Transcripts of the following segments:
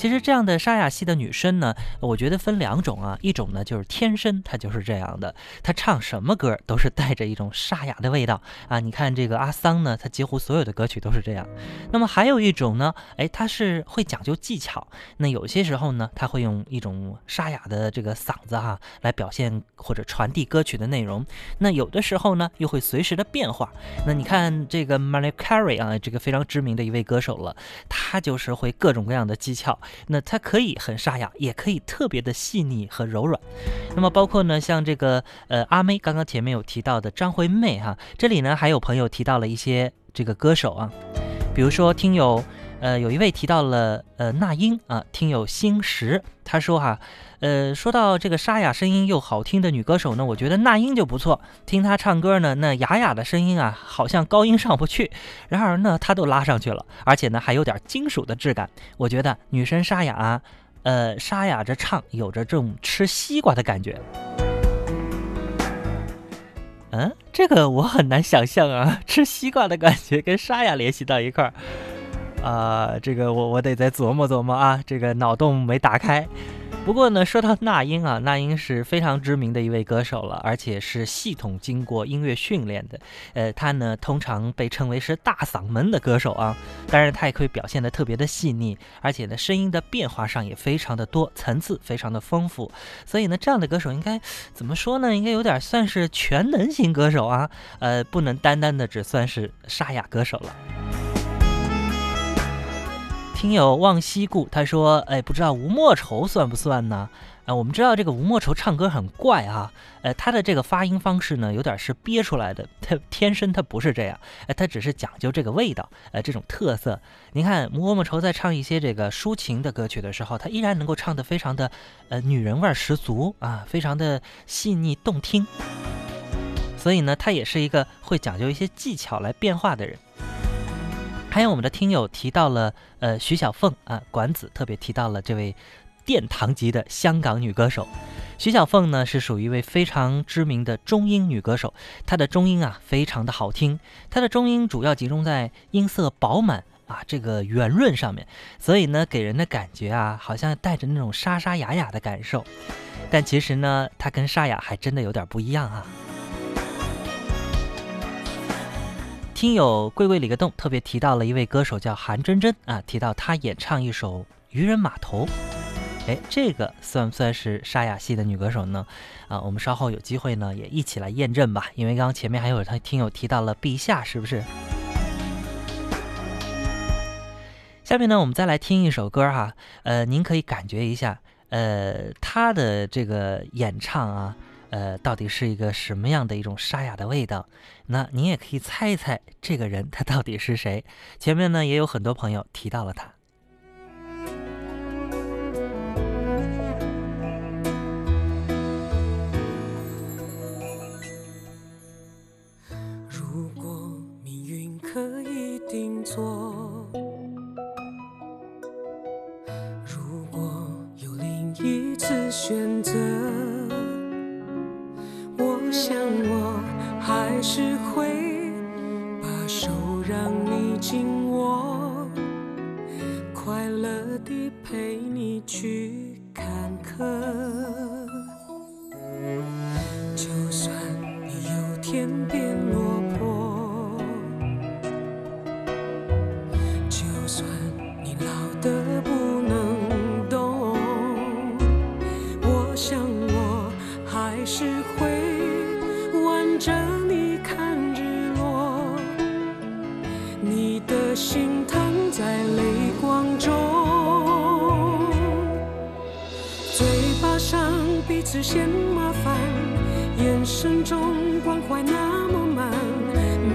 其实这样的沙哑系的女生呢，我觉得分两种啊，一种呢就是天生她就是这样的，她唱什么歌都是带着一种沙哑的味道啊。你看这个阿桑呢，她几乎所有的歌曲都是这样。那么还有一种呢，哎，她是会讲究技巧，那有些时候呢，她会用一种沙哑的这个嗓子哈来表现或者传递歌曲的内容。那有的时候呢，又会随时的变化。那你看这个 Mariah Carey 啊，这个非常知名的一位歌手了，她就是会各种各样的技巧。那它可以很沙哑，也可以特别的细腻和柔软。那么包括呢，像这个呃阿妹，刚刚前面有提到的张惠妹哈，这里呢还有朋友提到了一些这个歌手啊，比如说听友。呃，有一位提到了呃那英啊，听友星石，他说哈，呃，说到这个沙哑声音又好听的女歌手呢，我觉得那英就不错，听她唱歌呢，那哑哑的声音啊，好像高音上不去，然而呢，她都拉上去了，而且呢，还有点金属的质感，我觉得女生沙哑，呃，沙哑着唱，有着这种吃西瓜的感觉。嗯，这个我很难想象啊，吃西瓜的感觉跟沙哑联系到一块儿。啊，这个我我得再琢磨琢磨啊，这个脑洞没打开。不过呢，说到那英啊，那英是非常知名的一位歌手了，而且是系统经过音乐训练的。呃，她呢通常被称为是大嗓门的歌手啊，当然她也可以表现的特别的细腻，而且呢声音的变化上也非常的多，层次非常的丰富。所以呢，这样的歌手应该怎么说呢？应该有点算是全能型歌手啊，呃，不能单单的只算是沙哑歌手了。听友望西顾他说：“哎，不知道吴莫愁算不算呢？啊，我们知道这个吴莫愁唱歌很怪啊，呃，他的这个发音方式呢，有点是憋出来的，他 天生他不是这样，哎，他只是讲究这个味道，呃，这种特色。您看吴莫愁在唱一些这个抒情的歌曲的时候，他依然能够唱得非常的，呃，女人味十足啊，非常的细腻动听。所以呢，他也是一个会讲究一些技巧来变化的人。”还有我们的听友提到了，呃，徐小凤啊，管子特别提到了这位殿堂级的香港女歌手。徐小凤呢是属于一位非常知名的中音女歌手，她的中音啊非常的好听，她的中音主要集中在音色饱满啊这个圆润上面，所以呢给人的感觉啊好像带着那种沙沙哑哑的感受，但其实呢她跟沙哑还真的有点不一样啊。听友贵贵里个洞特别提到了一位歌手叫韩真真啊，提到她演唱一首《渔人码头》，哎，这个算不算是沙哑系的女歌手呢？啊，我们稍后有机会呢也一起来验证吧。因为刚刚前面还有他听友提到了陛下，是不是？下面呢，我们再来听一首歌哈，呃，您可以感觉一下，呃，他的这个演唱啊。呃，到底是一个什么样的一种沙哑的味道？那您也可以猜一猜，这个人他到底是谁？前面呢也有很多朋友提到了他。如果命运可以定做，如果有另一次选择。只嫌麻烦，眼神中关怀那么慢，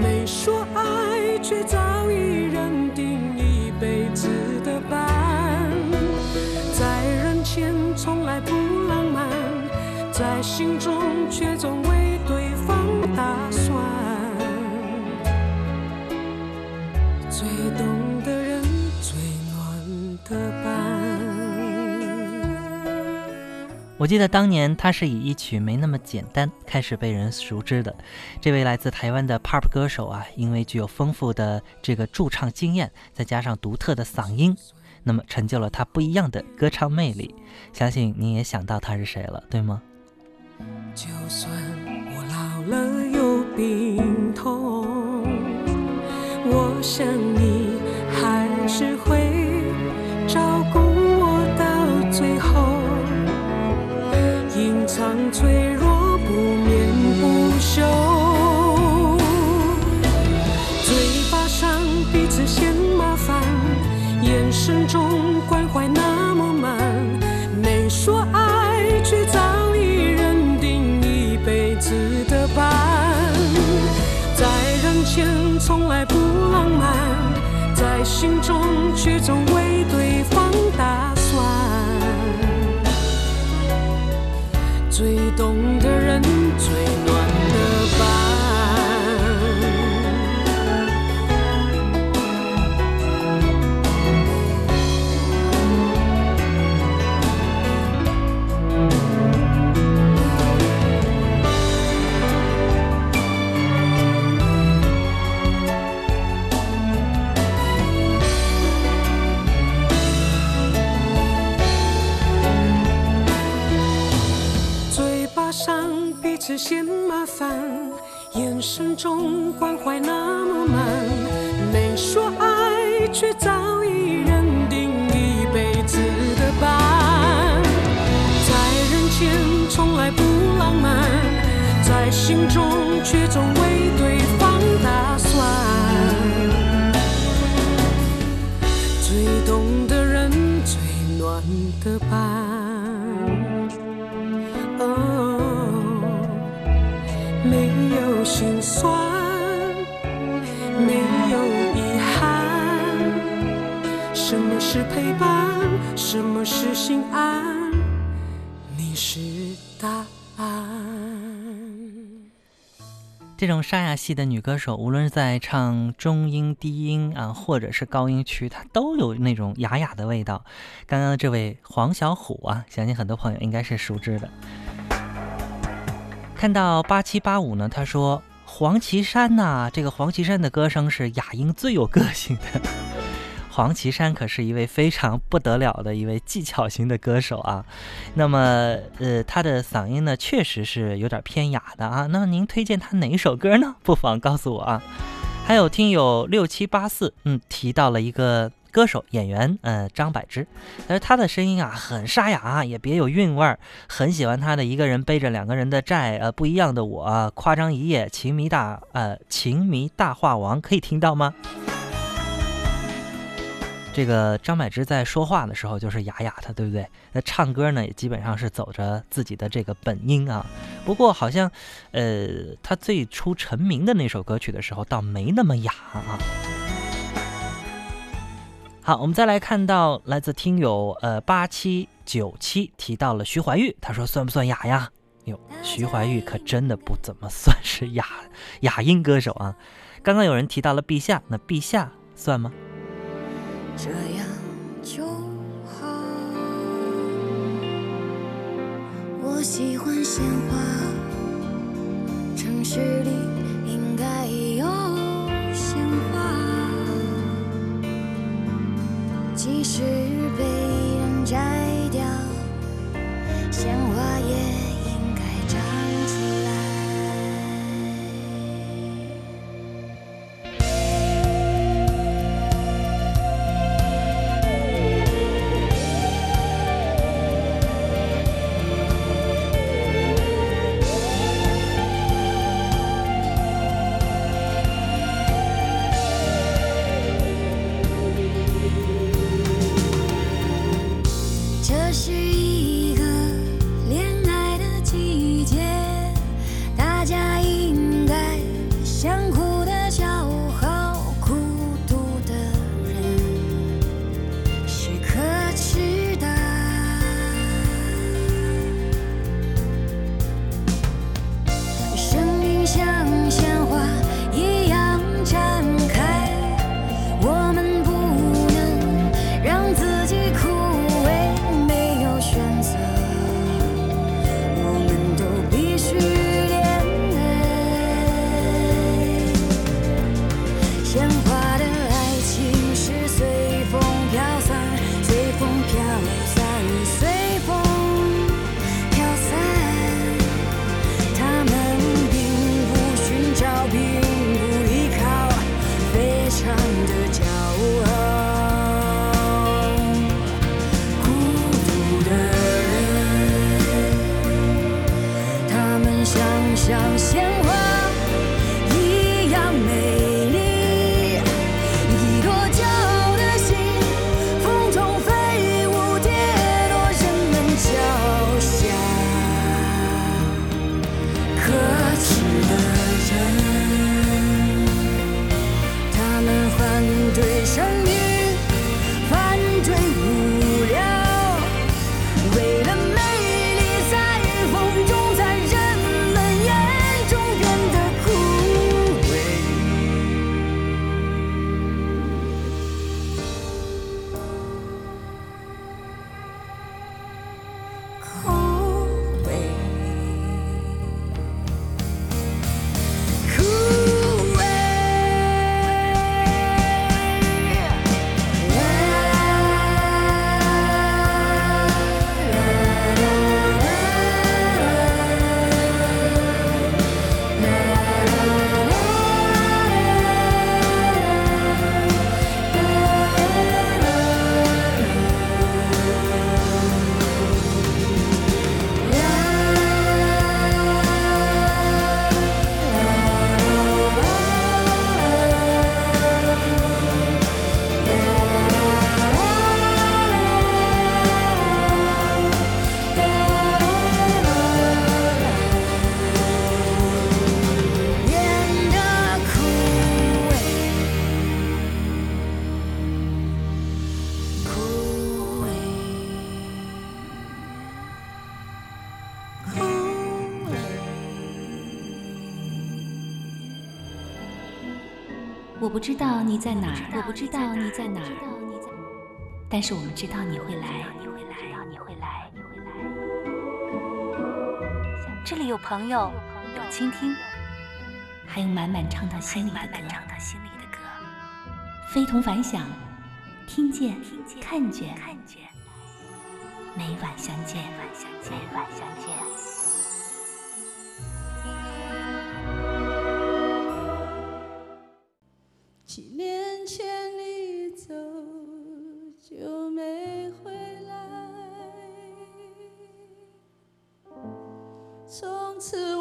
没说爱却早已认定一辈子的伴，在人前从来不浪漫，在心中却总为对方。打我记得当年他是以一曲没那么简单开始被人熟知的。这位来自台湾的 pop 歌手啊，因为具有丰富的这个驻唱经验，再加上独特的嗓音。那么成就了他不一样的歌唱魅力。相信你也想到他是谁了，对吗？就算我老了有病痛，我想你还是会心中却总为对方打算。最懂的人，最暖却总为对方打算。最懂的人，最暖的伴。哦，没有心酸，没有遗憾。什么是陪伴？什么是心安？你是答案。这种沙哑系的女歌手，无论是在唱中音、低音啊，或者是高音区，她都有那种哑哑的味道。刚刚的这位黄小琥啊，相信很多朋友应该是熟知的。看到八七八五呢，他说黄绮珊呐、这个黄绮珊的歌声是哑音最有个性的。黄绮珊可是一位非常不得了的一位技巧型的歌手啊，那么呃，她的嗓音呢确实是有点偏哑的啊。那您推荐她哪一首歌呢？不妨告诉我啊。还有听友六七八四，嗯，提到了一个歌手演员，呃，张柏芝，但是她的声音啊很沙哑啊，也别有韵味儿，很喜欢她的一个人背着两个人的债，呃，不一样的我，夸张一夜，情迷大，呃，情迷大话王，可以听到吗？这个张柏芝在说话的时候就是哑哑的，对不对？那唱歌呢，也基本上是走着自己的这个本音啊。不过好像，呃，她最初成名的那首歌曲的时候，倒没那么哑啊。好，我们再来看到来自听友呃八七九七提到了徐怀钰，他说算不算哑呀？哟，徐怀钰可真的不怎么算是哑哑音歌手啊。刚刚有人提到了陛下，那陛下算吗？这样就好。我喜欢鲜花，城市里应该有鲜花，即使被人摘掉，鲜花也应该长出知道你在哪儿，我不知道你在哪儿，但是我们知道你会来，你会来，你会来，你会来。这里有朋友，有倾听，还有满满唱到心里的歌，非同凡响，听见，看见，每晚相见，每晚相见。七从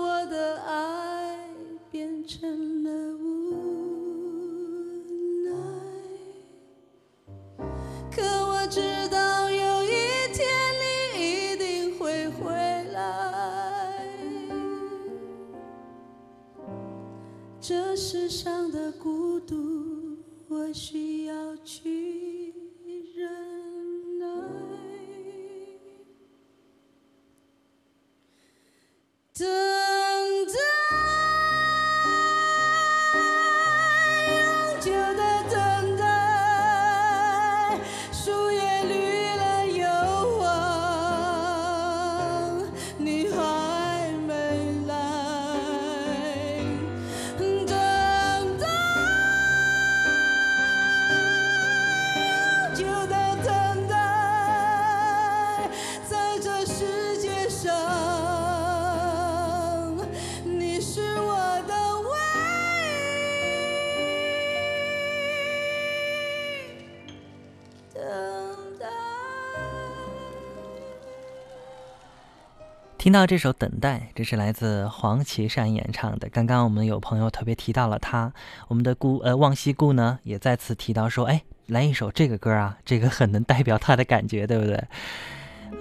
听到这首《等待》，这是来自黄绮珊演唱的。刚刚我们有朋友特别提到了他，我们的顾呃望西顾呢也再次提到说，哎，来一首这个歌啊，这个很能代表他的感觉，对不对？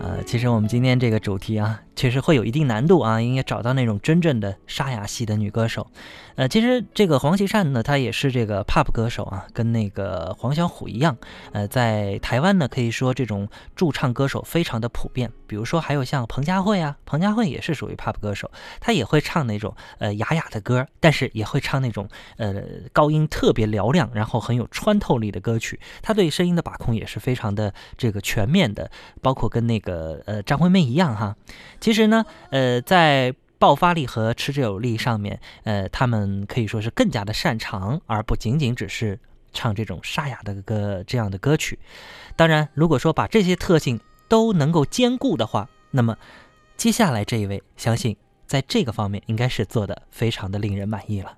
呃，其实我们今天这个主题啊，其实会有一定难度啊，应该找到那种真正的沙哑系的女歌手。呃，其实这个黄绮珊呢，她也是这个 pop 歌手啊，跟那个黄小琥一样。呃，在台湾呢，可以说这种驻唱歌手非常的普遍。比如说还有像彭佳慧啊，彭佳慧也是属于 pop 歌手，她也会唱那种呃哑哑的歌，但是也会唱那种呃高音特别嘹亮，然后很有穿透力的歌曲。她对声音的把控也是非常的这个全面的，包括跟那个呃张惠妹一样哈。其实呢，呃，在爆发力和持久力上面，呃，他们可以说是更加的擅长，而不仅仅只是唱这种沙哑的歌这样的歌曲。当然，如果说把这些特性都能够兼顾的话，那么接下来这一位，相信在这个方面应该是做的非常的令人满意了。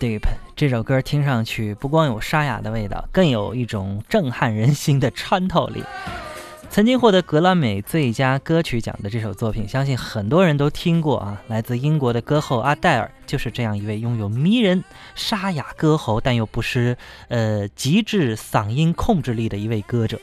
Deep 这首歌听上去不光有沙哑的味道，更有一种震撼人心的穿透力。曾经获得格莱美最佳歌曲奖的这首作品，相信很多人都听过啊。来自英国的歌后阿黛尔，就是这样一位拥有迷人沙哑歌喉，但又不失呃极致嗓音控制力的一位歌者。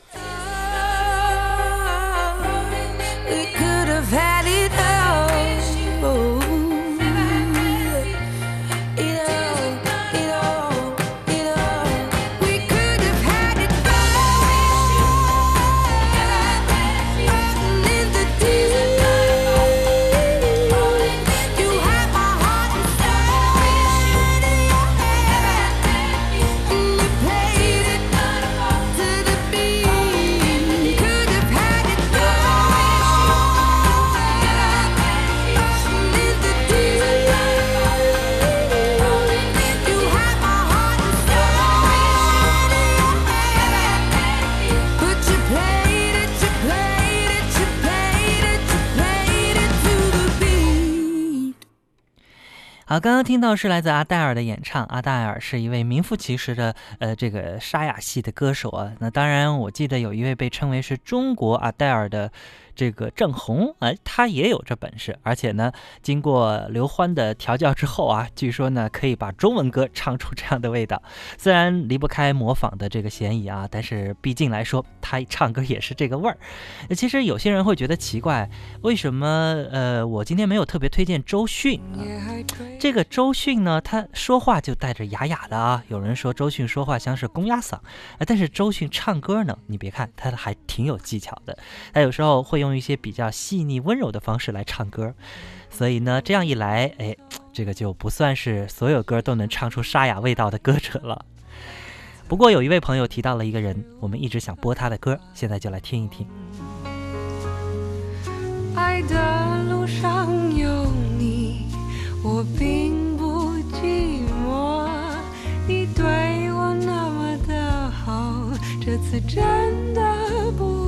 刚刚听到是来自阿黛尔的演唱。阿黛尔是一位名副其实的呃这个沙哑系的歌手啊。那当然，我记得有一位被称为是中国阿黛尔的。这个郑红，哎，他也有这本事，而且呢，经过刘欢的调教之后啊，据说呢，可以把中文歌唱出这样的味道。虽然离不开模仿的这个嫌疑啊，但是毕竟来说，他唱歌也是这个味儿。其实有些人会觉得奇怪，为什么呃，我今天没有特别推荐周迅啊？这个周迅呢，他说话就带着哑哑的啊。有人说周迅说话像是公鸭嗓，但是周迅唱歌呢，你别看他还挺有技巧的，他有时候会用。用一些比较细腻温柔的方式来唱歌，所以呢，这样一来，哎，这个就不算是所有歌都能唱出沙哑味道的歌者了。不过有一位朋友提到了一个人，我们一直想播他的歌，现在就来听一听。爱的路上有你，我并不寂寞。你对我那么的好，这次真的不。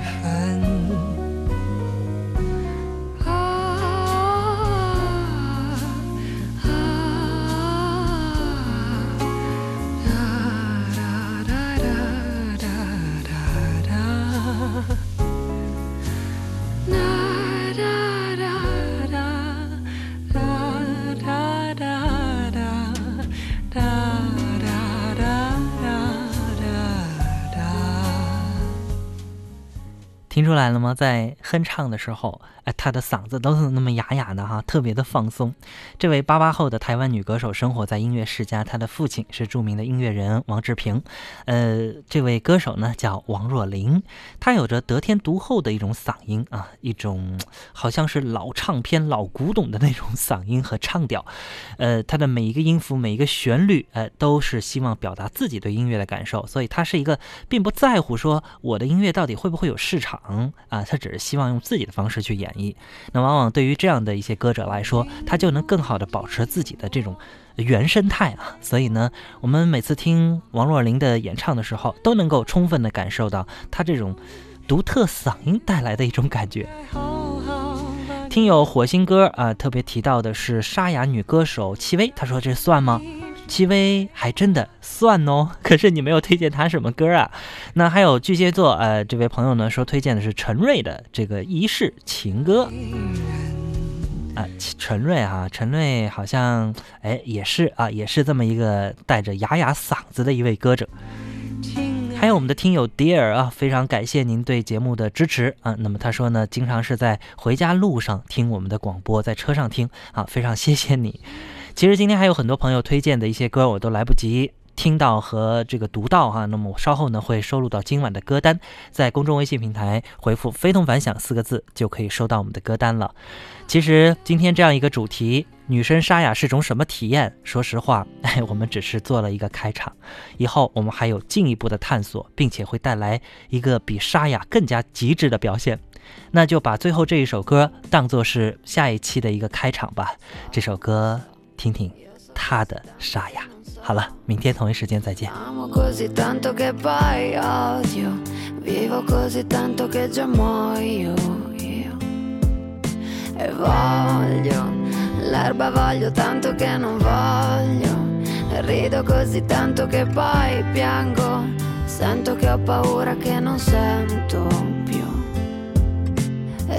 听出来了吗？在哼唱的时候，哎，他的嗓子都是那么哑哑的哈，特别的放松。这位八八后的台湾女歌手生活在音乐世家，她的父亲是著名的音乐人王志平。呃，这位歌手呢叫王若琳，她有着得天独厚的一种嗓音啊，一种好像是老唱片、老古董的那种嗓音和唱调。呃，她的每一个音符、每一个旋律，呃，都是希望表达自己对音乐的感受，所以她是一个并不在乎说我的音乐到底会不会有市场。嗯啊，他只是希望用自己的方式去演绎。那往往对于这样的一些歌者来说，他就能更好的保持自己的这种原生态啊。所以呢，我们每次听王若琳的演唱的时候，都能够充分的感受到她这种独特嗓音带来的一种感觉。听友火星哥啊，特别提到的是沙哑女歌手戚薇，他说这算吗？戚薇还真的算哦，可是你没有推荐她什么歌啊？那还有巨蟹座，呃，这位朋友呢说推荐的是陈瑞的这个《一世情歌》啊，陈瑞哈，陈瑞好像哎也是啊，也是这么一个带着哑哑嗓子的一位歌者。还有我们的听友 Dear 啊，非常感谢您对节目的支持啊。那么他说呢，经常是在回家路上听我们的广播，在车上听啊，非常谢谢你。其实今天还有很多朋友推荐的一些歌，我都来不及。听到和这个读到哈，那么我稍后呢会收录到今晚的歌单，在公众微信平台回复“非同凡响”四个字就可以收到我们的歌单了。其实今天这样一个主题，女生沙哑是种什么体验？说实话，哎，我们只是做了一个开场，以后我们还有进一步的探索，并且会带来一个比沙哑更加极致的表现。那就把最后这一首歌当做是下一期的一个开场吧。这首歌，听听他的沙哑。好了，明天同一时间再见。 Amo così tanto che poi odio, vivo così tanto che già muoio io. E voglio, l'erba voglio tanto che non voglio, e rido così tanto che poi piango, sento che ho paura che non sento più.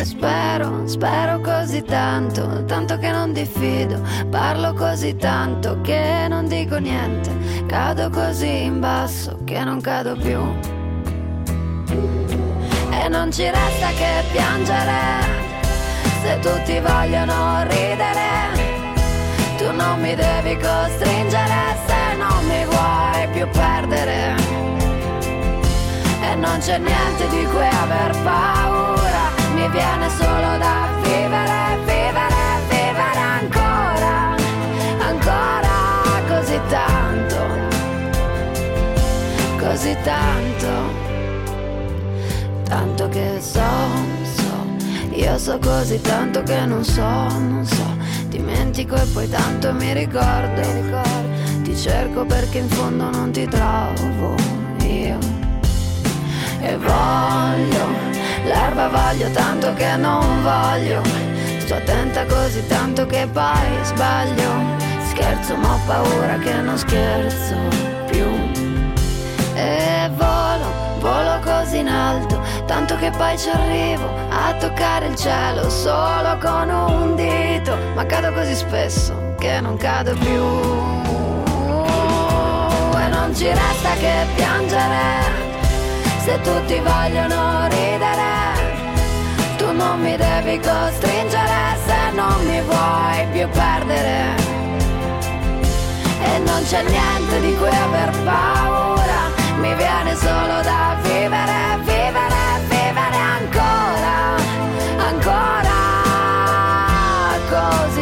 Spero, spero così tanto, tanto che non diffido, parlo così tanto che non dico niente, cado così in basso che non cado più. E non ci resta che piangere, se tutti vogliono ridere, tu non mi devi costringere. Se non mi vuoi più perdere. E non c'è niente di cui aver paura, mi viene solo da vivere, vivere, vivere ancora, ancora così tanto, così tanto, tanto che so, so, io so così tanto che non so, non so, dimentico e poi tanto mi ricordo, ti cerco perché in fondo non ti trovo io e voglio, l'erba voglio tanto che non voglio, sto attenta così tanto che poi sbaglio, scherzo ma ho paura che non scherzo più. E volo, volo così in alto, tanto che poi ci arrivo a toccare il cielo solo con un dito, ma cado così spesso che non cado più. E non ci resta che piangere se tutti vogliono ridere, tu non mi devi costringere se non mi vuoi più perdere. E non c'è niente di cui aver paura, mi viene solo da vivere, vivere, vivere ancora, ancora. Così